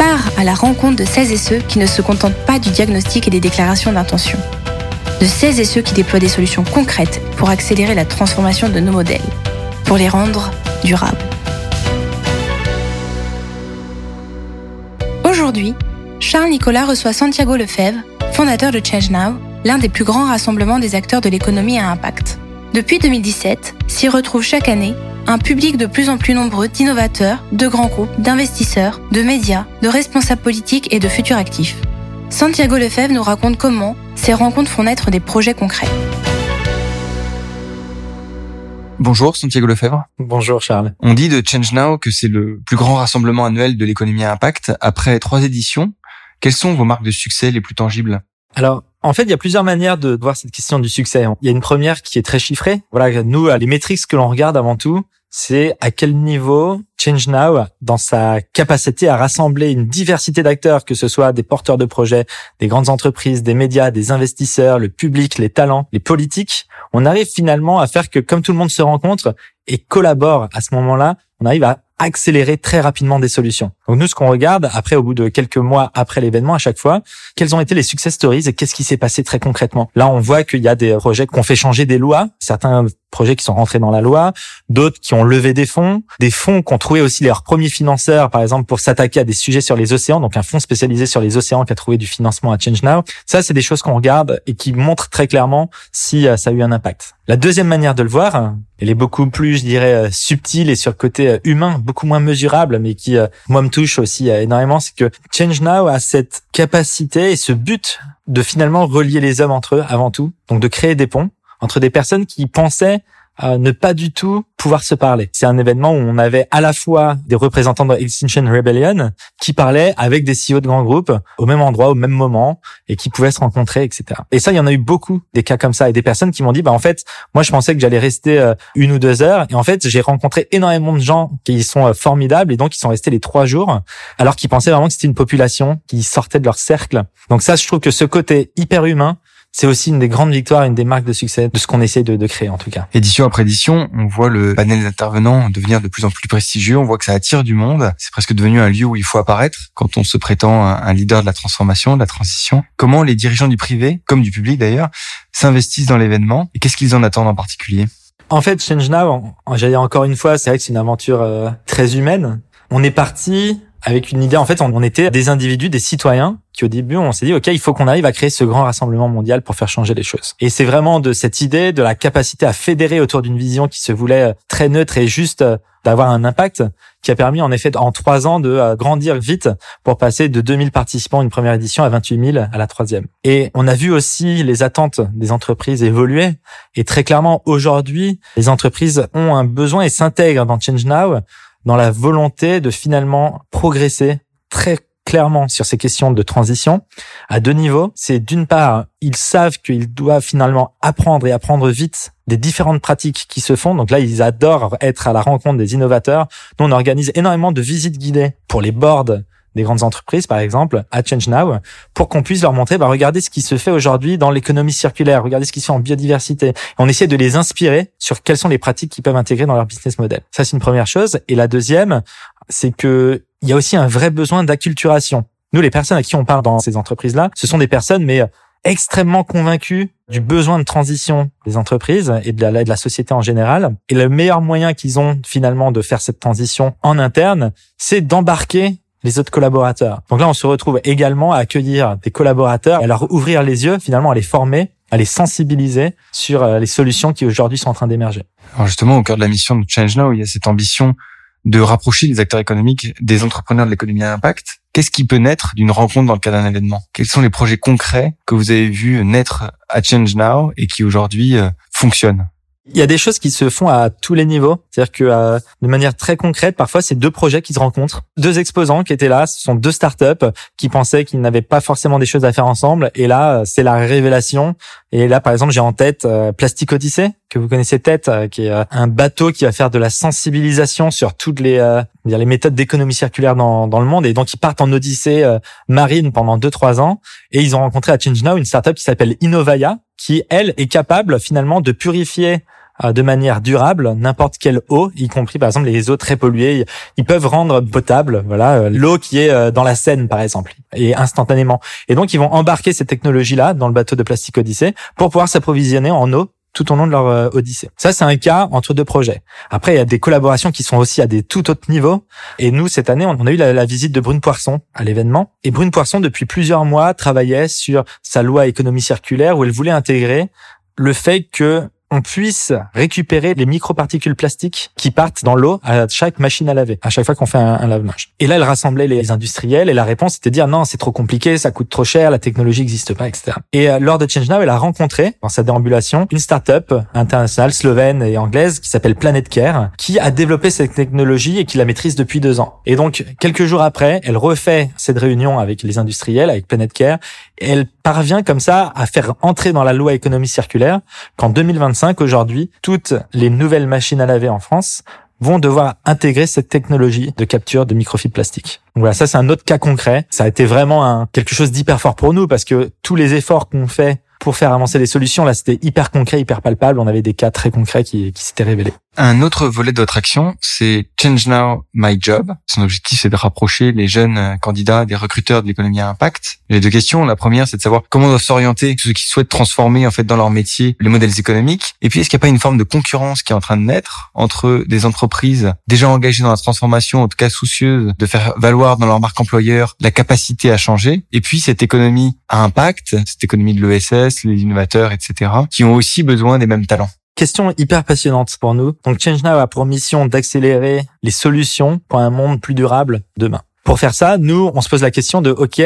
part à la rencontre de celles et ceux qui ne se contentent pas du diagnostic et des déclarations d'intention. De celles et ceux qui déploient des solutions concrètes pour accélérer la transformation de nos modèles, pour les rendre durables. Aujourd'hui, Charles Nicolas reçoit Santiago Lefebvre, fondateur de Change Now, l'un des plus grands rassemblements des acteurs de l'économie à impact. Depuis 2017, s'y retrouve chaque année un public de plus en plus nombreux d'innovateurs, de grands groupes, d'investisseurs, de médias, de responsables politiques et de futurs actifs. Santiago Lefebvre nous raconte comment ces rencontres font naître des projets concrets. Bonjour Santiago Lefebvre. Bonjour Charles. On dit de Change Now que c'est le plus grand rassemblement annuel de l'économie à impact. Après trois éditions, quelles sont vos marques de succès les plus tangibles? Alors, en fait, il y a plusieurs manières de voir cette question du succès. Il y a une première qui est très chiffrée. Voilà, nous, les métriques que l'on regarde avant tout, c'est à quel niveau Change Now, dans sa capacité à rassembler une diversité d'acteurs, que ce soit des porteurs de projets, des grandes entreprises, des médias, des investisseurs, le public, les talents, les politiques, on arrive finalement à faire que comme tout le monde se rencontre et collabore à ce moment-là, on arrive à accélérer très rapidement des solutions. Donc nous, ce qu'on regarde après, au bout de quelques mois après l'événement, à chaque fois, quels ont été les success stories et qu'est-ce qui s'est passé très concrètement. Là, on voit qu'il y a des projets qui ont fait changer des lois, certains projets qui sont rentrés dans la loi, d'autres qui ont levé des fonds, des fonds qui ont trouvé aussi leurs premiers financeurs, par exemple pour s'attaquer à des sujets sur les océans, donc un fonds spécialisé sur les océans qui a trouvé du financement à Change Now. Ça, c'est des choses qu'on regarde et qui montrent très clairement si euh, ça a eu un impact. La deuxième manière de le voir, elle est beaucoup plus, je dirais, euh, subtile et sur le côté euh, humain, beaucoup moins mesurable, mais qui, moi, me touche aussi énormément, c'est que Change Now a cette capacité et ce but de finalement relier les hommes entre eux avant tout, donc de créer des ponts entre des personnes qui pensaient ne pas du tout pouvoir se parler. C'est un événement où on avait à la fois des représentants de Extinction Rebellion qui parlaient avec des CEO de grands groupes au même endroit, au même moment, et qui pouvaient se rencontrer, etc. Et ça, il y en a eu beaucoup des cas comme ça, et des personnes qui m'ont dit, bah en fait, moi je pensais que j'allais rester euh, une ou deux heures, et en fait j'ai rencontré énormément de gens qui sont euh, formidables, et donc ils sont restés les trois jours, alors qu'ils pensaient vraiment que c'était une population qui sortait de leur cercle. Donc ça, je trouve que ce côté hyper humain, c'est aussi une des grandes victoires, une des marques de succès de ce qu'on essaie de, de, créer en tout cas. Édition après édition, on voit le panel d'intervenants devenir de plus en plus prestigieux, on voit que ça attire du monde, c'est presque devenu un lieu où il faut apparaître quand on se prétend un leader de la transformation, de la transition. Comment les dirigeants du privé, comme du public d'ailleurs, s'investissent dans l'événement et qu'est-ce qu'ils en attendent en particulier? En fait, Change Now, j'allais encore une fois, c'est vrai que c'est une aventure euh, très humaine. On est parti avec une idée. En fait, on, était des individus, des citoyens, qui au début, on s'est dit, OK, il faut qu'on arrive à créer ce grand rassemblement mondial pour faire changer les choses. Et c'est vraiment de cette idée, de la capacité à fédérer autour d'une vision qui se voulait très neutre et juste euh, d'avoir un impact, qui a permis en effet en trois ans de euh, grandir vite pour passer de 2000 participants une première édition à 28 000 à la troisième. Et on a vu aussi les attentes des entreprises évoluer. Et très clairement, aujourd'hui, les entreprises ont un besoin et s'intègrent dans Change Now dans la volonté de finalement progresser très clairement sur ces questions de transition à deux niveaux. C'est d'une part, ils savent qu'ils doivent finalement apprendre et apprendre vite des différentes pratiques qui se font. Donc là, ils adorent être à la rencontre des innovateurs. Nous, on organise énormément de visites guidées pour les boards des grandes entreprises, par exemple, à Change Now, pour qu'on puisse leur montrer, bah, regardez ce qui se fait aujourd'hui dans l'économie circulaire, regardez ce qui se fait en biodiversité. on essaie de les inspirer sur quelles sont les pratiques qu'ils peuvent intégrer dans leur business model. Ça, c'est une première chose. Et la deuxième, c'est que il y a aussi un vrai besoin d'acculturation. Nous, les personnes à qui on parle dans ces entreprises-là, ce sont des personnes, mais extrêmement convaincus du besoin de transition des entreprises et de la société en général. Et le meilleur moyen qu'ils ont finalement de faire cette transition en interne, c'est d'embarquer les autres collaborateurs. Donc là, on se retrouve également à accueillir des collaborateurs, à leur ouvrir les yeux, finalement à les former, à les sensibiliser sur euh, les solutions qui aujourd'hui sont en train d'émerger. Alors justement, au cœur de la mission de Change Now, il y a cette ambition de rapprocher les acteurs économiques des entrepreneurs de l'économie à impact. Qu'est-ce qui peut naître d'une rencontre dans le cadre d'un événement? Quels sont les projets concrets que vous avez vus naître à Change Now et qui aujourd'hui euh, fonctionnent? Il y a des choses qui se font à tous les niveaux. C'est-à-dire que euh, de manière très concrète, parfois c'est deux projets qui se rencontrent, deux exposants qui étaient là, ce sont deux startups qui pensaient qu'ils n'avaient pas forcément des choses à faire ensemble. Et là, c'est la révélation. Et là, par exemple, j'ai en tête euh, Plastic Odyssey que vous connaissez peut-être, euh, qui est un bateau qui va faire de la sensibilisation sur toutes les les méthodes d'économie circulaire dans, dans le monde. Et donc ils partent en odyssée marine pendant deux trois ans. Et ils ont rencontré à Change Now une startup qui s'appelle Innovaya, qui elle est capable finalement de purifier euh, de manière durable n'importe quelle eau, y compris par exemple les eaux très polluées. Ils peuvent rendre potable, voilà, euh, l'eau qui est euh, dans la Seine par exemple, et instantanément. Et donc ils vont embarquer ces technologies-là dans le bateau de plastique Odyssée pour pouvoir s'approvisionner en eau tout au long de leur odyssée. Ça, c'est un cas entre deux projets. Après, il y a des collaborations qui sont aussi à des tout autres niveaux. Et nous, cette année, on a eu la, la visite de Brune Poisson à l'événement. Et Brune Poisson, depuis plusieurs mois, travaillait sur sa loi économie circulaire où elle voulait intégrer le fait que on puisse récupérer les microparticules plastiques qui partent dans l'eau à chaque machine à laver, à chaque fois qu'on fait un, lavage. Et là, elle rassemblait les industriels et la réponse était de dire non, c'est trop compliqué, ça coûte trop cher, la technologie n'existe pas, etc. Et euh, lors de Change Now, elle a rencontré dans sa déambulation une start-up internationale slovène et anglaise qui s'appelle Planet Care, qui a développé cette technologie et qui la maîtrise depuis deux ans. Et donc, quelques jours après, elle refait cette réunion avec les industriels, avec Planet Care, elle parvient comme ça à faire entrer dans la loi économie circulaire qu'en 2025, aujourd'hui, toutes les nouvelles machines à laver en France vont devoir intégrer cette technologie de capture de microfibres plastiques. Donc voilà, ça c'est un autre cas concret. Ça a été vraiment quelque chose d'hyper fort pour nous parce que tous les efforts qu'on fait pour faire avancer les solutions, là c'était hyper concret, hyper palpable. On avait des cas très concrets qui s'étaient révélés. Un autre volet de votre action, c'est Change Now My Job. Son objectif, c'est de rapprocher les jeunes euh, candidats des recruteurs de l'économie à impact. Les deux questions. La première, c'est de savoir comment doivent s'orienter ceux qui souhaitent transformer en fait dans leur métier les modèles économiques. Et puis, est-ce qu'il n'y a pas une forme de concurrence qui est en train de naître entre des entreprises déjà engagées dans la transformation, en tout cas soucieuses de faire valoir dans leur marque employeur la capacité à changer, et puis cette économie à impact, cette économie de l'ESS, les innovateurs, etc., qui ont aussi besoin des mêmes talents question hyper passionnante pour nous. Donc Change Now a pour mission d'accélérer les solutions pour un monde plus durable demain. Pour faire ça, nous, on se pose la question de, OK,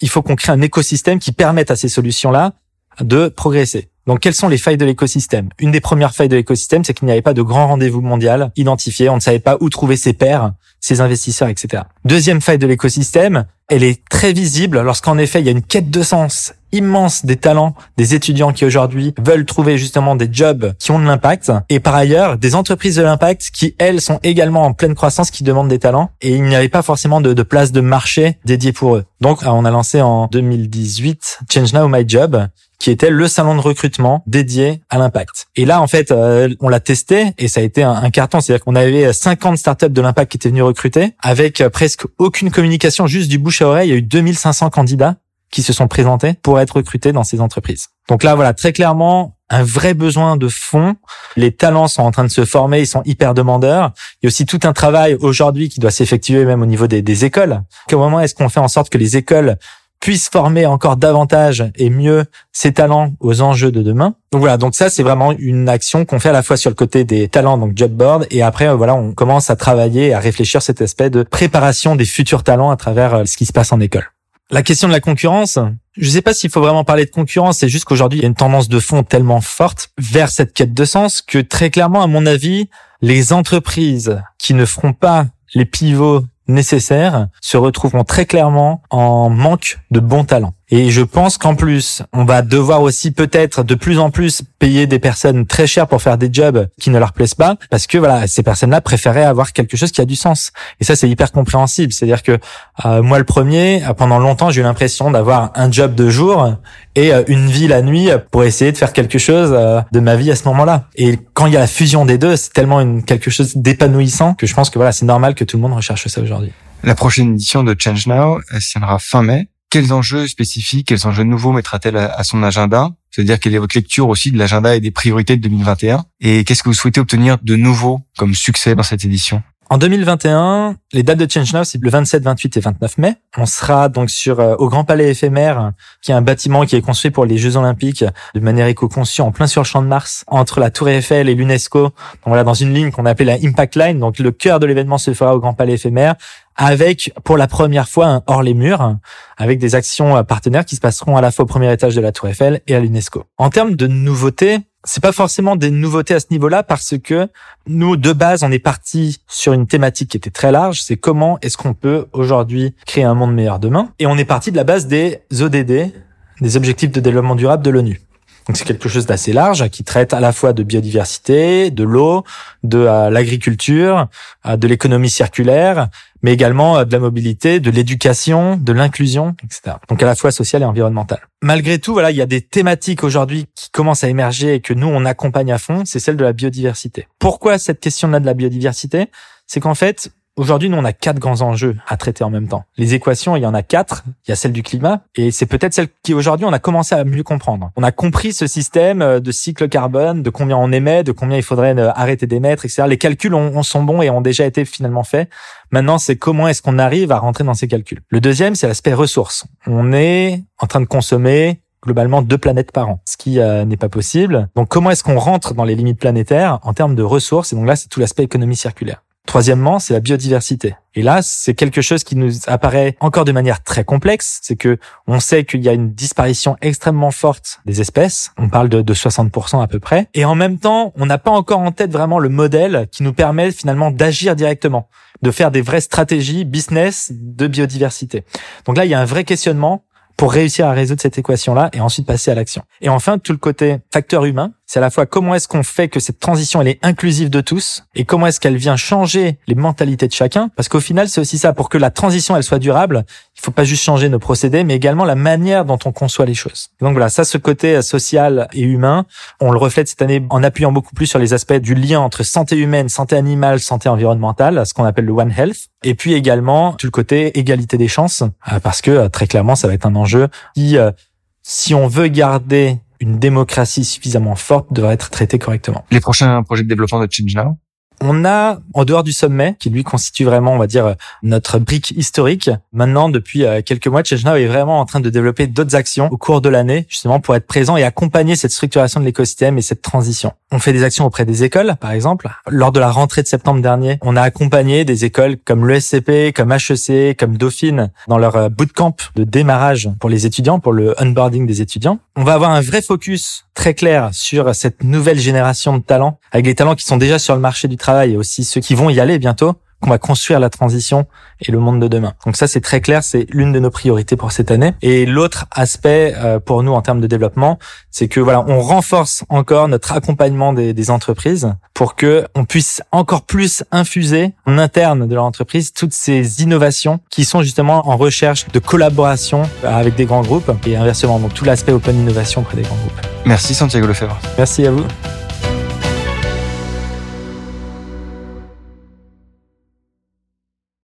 il faut qu'on crée un écosystème qui permette à ces solutions-là de progresser. Donc, quelles sont les failles de l'écosystème? Une des premières failles de l'écosystème, c'est qu'il n'y avait pas de grand rendez-vous mondial identifié. On ne savait pas où trouver ses pairs, ses investisseurs, etc. Deuxième faille de l'écosystème, elle est très visible. Lorsqu'en effet, il y a une quête de sens immense des talents des étudiants qui aujourd'hui veulent trouver justement des jobs qui ont de l'impact. Et par ailleurs des entreprises de l'impact qui elles sont également en pleine croissance qui demandent des talents. Et il n'y avait pas forcément de, place de marché dédiée pour eux. Donc on a lancé en 2018 Change Now My Job qui était le salon de recrutement dédié à l'impact. Et là, en fait, euh, on l'a testé et ça a été un, carton. C'est-à-dire qu'on avait 50 startups de l'impact qui étaient venus recruter avec euh, presque aucune communication, juste du bouche à oreille. Il y a eu 2500 candidats qui se sont présentés pour être recrutés dans ces entreprises. Donc là, voilà, très clairement, un vrai besoin de fonds. Les talents sont en train de se former, ils sont hyper demandeurs. Il y a aussi tout un travail aujourd'hui qui doit s'effectuer même au niveau des, des écoles. Comment est-ce qu'on fait en sorte que les écoles puissent former encore davantage et mieux ces talents aux enjeux de demain. Donc voilà, donc ça c'est vraiment une action qu'on fait à la fois sur le côté des talents, donc job board, et après voilà, on commence à travailler, à réfléchir cet aspect de préparation des futurs talents à travers euh, ce qui se passe en école. La question de la concurrence, je ne sais pas s'il faut vraiment parler de concurrence, c'est juste qu'aujourd'hui, il y a une tendance de fond tellement forte vers cette quête de sens que très clairement, à mon avis, les entreprises qui ne feront pas les pivots nécessaires se retrouveront très clairement en manque de bons talents. Et je pense qu'en plus, on va devoir aussi peut-être de plus en plus payer des personnes très chères pour faire des jobs qui ne leur plaisent pas, parce que voilà, ces personnes-là préféraient avoir quelque chose qui a du sens. Et ça, c'est hyper compréhensible. C'est-à-dire que euh, moi, le premier, euh, pendant longtemps, j'ai eu l'impression d'avoir un job de jour et euh, une vie la nuit pour essayer de faire quelque chose de ma vie à ce moment-là. Et quand il y a la fusion des deux, c'est tellement une, quelque chose d'épanouissant que je pense que voilà, c'est normal que tout le monde recherche ça aujourd'hui. La prochaine édition de Change Now, elle tiendra fin mai quels enjeux spécifiques, quels enjeux nouveaux mettra-t-elle à, son agenda? C'est-à-dire quelle est votre lecture aussi de l'agenda et des priorités de 2021 Et qu'est-ce que vous souhaitez obtenir de nouveau comme succès dans cette édition? En 2021, les dates de Change Now, c'est le 27, 28 et 29 mai. On sera donc sur euh, au Grand Palais éphémère, qui est un bâtiment qui est construit pour les Jeux Olympiques de manière éco-conçue en plein sur le champ de Mars, entre la Tour Eiffel et l'UNESCO. Donc voilà, dans une ligne qu'on appelle la Impact Line. Donc le cœur de l'événement se fera au Grand Palais éphémère, avec pour la première fois un hors les murs, avec des actions euh, partenaires qui se passeront à la fois au premier étage de la Tour Eiffel et à l'UNESCO. En termes de nouveautés, c'est pas forcément des nouveautés à ce niveau-là parce que nous, de base, on est parti sur une thématique qui était très large. C'est comment est-ce qu'on peut aujourd'hui créer un monde meilleur demain? Et on est parti de la base des ODD, des objectifs de développement durable de l'ONU. Donc c'est quelque chose d'assez large qui traite à la fois de biodiversité, de l'eau, de euh, l'agriculture, euh, de l'économie circulaire, mais également euh, de la mobilité, de l'éducation, de l'inclusion, etc. Donc à la fois sociale et environnementale. Malgré tout, voilà, il y a des thématiques aujourd'hui qui commencent à émerger et que nous on accompagne à fond. C'est celle de la biodiversité. Pourquoi cette question-là de la biodiversité? C'est qu'en fait, Aujourd'hui, nous, on a quatre grands enjeux à traiter en même temps. Les équations, il y en a quatre. Il y a celle du climat, et c'est peut-être celle qui aujourd'hui on a commencé à mieux comprendre. On a compris ce système euh, de cycle carbone, de combien on émet, de combien il faudrait euh, arrêter d'émettre, etc. Les calculs ont, sont bons et ont déjà été finalement faits. Maintenant, c'est comment est-ce qu'on arrive à rentrer dans ces calculs. Le deuxième, c'est l'aspect ressources. On est en train de consommer globalement deux planètes par an, ce qui euh, n'est pas possible. Donc comment est-ce qu'on rentre dans les limites planétaires en termes de ressources? Et donc là, c'est tout l'aspect économie circulaire. Troisièmement, c'est la biodiversité. Et là, c'est quelque chose qui nous apparaît encore de manière très complexe. C'est que on sait qu'il y a une disparition extrêmement forte des espèces. On parle de, de 60% à peu près. Et en même temps, on n'a pas encore en tête vraiment le modèle qui nous permet finalement d'agir directement, de faire des vraies stratégies business de biodiversité. Donc là, il y a un vrai questionnement pour réussir à résoudre cette équation-là et ensuite passer à l'action. Et enfin, tout le côté facteur humain, c'est à la fois comment est-ce qu'on fait que cette transition elle est inclusive de tous et comment est-ce qu'elle vient changer les mentalités de chacun. Parce qu'au final c'est aussi ça. Pour que la transition elle soit durable il faut pas juste changer nos procédés mais également la manière dont on conçoit les choses. Donc voilà ça ce côté social et humain on le reflète cette année en appuyant beaucoup plus sur les aspects du lien entre santé humaine santé animale santé environnementale ce qu'on appelle le One Health. Et puis également tout le côté égalité des chances euh, parce que euh, très clairement ça va être un enjeu qui euh, si on veut garder une démocratie suffisamment forte devrait être traitée correctement. Les prochains projets de développement de Change on a, en dehors du sommet, qui lui constitue vraiment, on va dire, notre brique historique, maintenant, depuis euh, quelques mois, ChangeNow est vraiment en train de développer d'autres actions au cours de l'année, justement, pour être présent et accompagner cette structuration de l'écosystème et cette transition. On fait des actions auprès des écoles, par exemple. Lors de la rentrée de septembre dernier, on a accompagné des écoles comme l'ESCP, comme HEC, comme Dauphine, dans leur euh, bootcamp de démarrage pour les étudiants, pour le onboarding des étudiants. On va avoir un vrai focus très clair sur cette nouvelle génération de talents, avec les talents qui sont déjà sur le marché du travail et aussi ceux qui vont y aller bientôt, qu'on va construire la transition et le monde de demain. Donc ça, c'est très clair, c'est l'une de nos priorités pour cette année. Et l'autre aspect euh, pour nous en termes de développement, c'est que voilà, on renforce encore notre accompagnement des, des, entreprises pour que on puisse encore plus infuser en interne de leur entreprise toutes ces innovations qui sont justement en recherche de collaboration avec des grands groupes et inversement, donc tout l'aspect open innovation auprès des grands groupes. Merci Santiago Lefebvre. Merci à vous.